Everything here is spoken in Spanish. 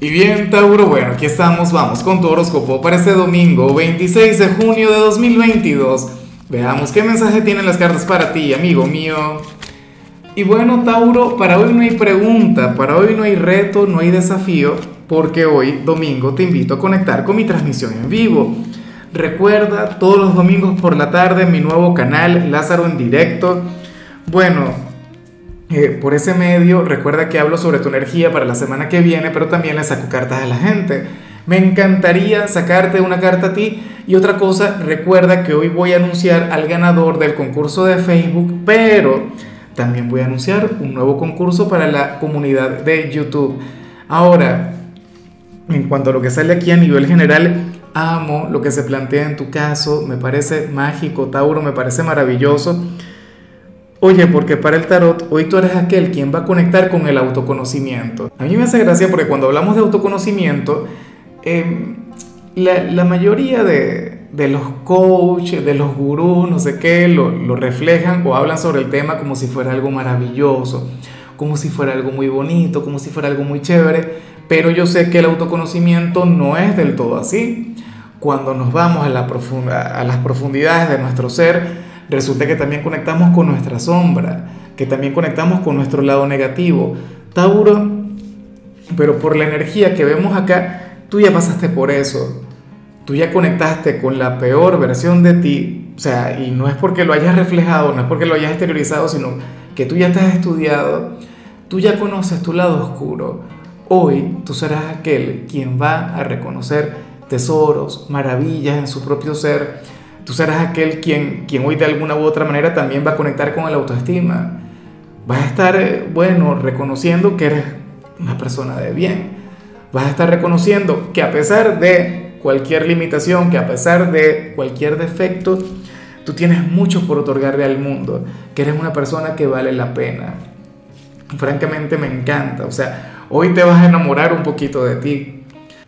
Y bien, Tauro, bueno, aquí estamos, vamos con tu horóscopo para este domingo 26 de junio de 2022. Veamos qué mensaje tienen las cartas para ti, amigo mío. Y bueno, Tauro, para hoy no hay pregunta, para hoy no hay reto, no hay desafío, porque hoy, domingo, te invito a conectar con mi transmisión en vivo. Recuerda, todos los domingos por la tarde, mi nuevo canal, Lázaro en directo. Bueno, eh, por ese medio, recuerda que hablo sobre tu energía para la semana que viene, pero también le saco cartas a la gente. Me encantaría sacarte una carta a ti. Y otra cosa, recuerda que hoy voy a anunciar al ganador del concurso de Facebook, pero también voy a anunciar un nuevo concurso para la comunidad de YouTube. Ahora, en cuanto a lo que sale aquí a nivel general, amo lo que se plantea en tu caso, me parece mágico, Tauro, me parece maravilloso. Oye, porque para el tarot hoy tú eres aquel quien va a conectar con el autoconocimiento. A mí me hace gracia porque cuando hablamos de autoconocimiento, em, la, mayoría de, los coaches, de los gurús, no sé qué, lo, reflejan o hablan sobre el tema como si fuera algo maravilloso, como si fuera algo muy bonito, como si fuera algo muy chévere, pero yo sé que el autoconocimiento no es del todo así. Cuando nos vamos a las profundidades de nuestro ser, resulta que también conectamos con nuestra sombra, que también conectamos con nuestro lado negativo. Tauro, pero por la energía que vemos acá, tú ya pasaste por eso. Tú ya conectaste con la peor versión de ti. O sea, y no es porque lo hayas reflejado, no es porque lo hayas exteriorizado, sino que tú ya te has estudiado, tú ya conoces tu lado oscuro. Hoy tú serás aquel quien va a reconocer tesoros, maravillas en su propio ser tú serás aquel quien, quien hoy de alguna u otra manera también va a conectar con el autoestima. Vas a estar, eh, bueno, reconociendo que eres una persona de bien. Vas a estar reconociendo que a pesar de cualquier limitación, que a pesar de cualquier defecto, tú tienes mucho por otorgarle al mundo, que eres una persona que vale la pena. Francamente me encanta, o sea, hoy te vas a enamorar un poquito de ti,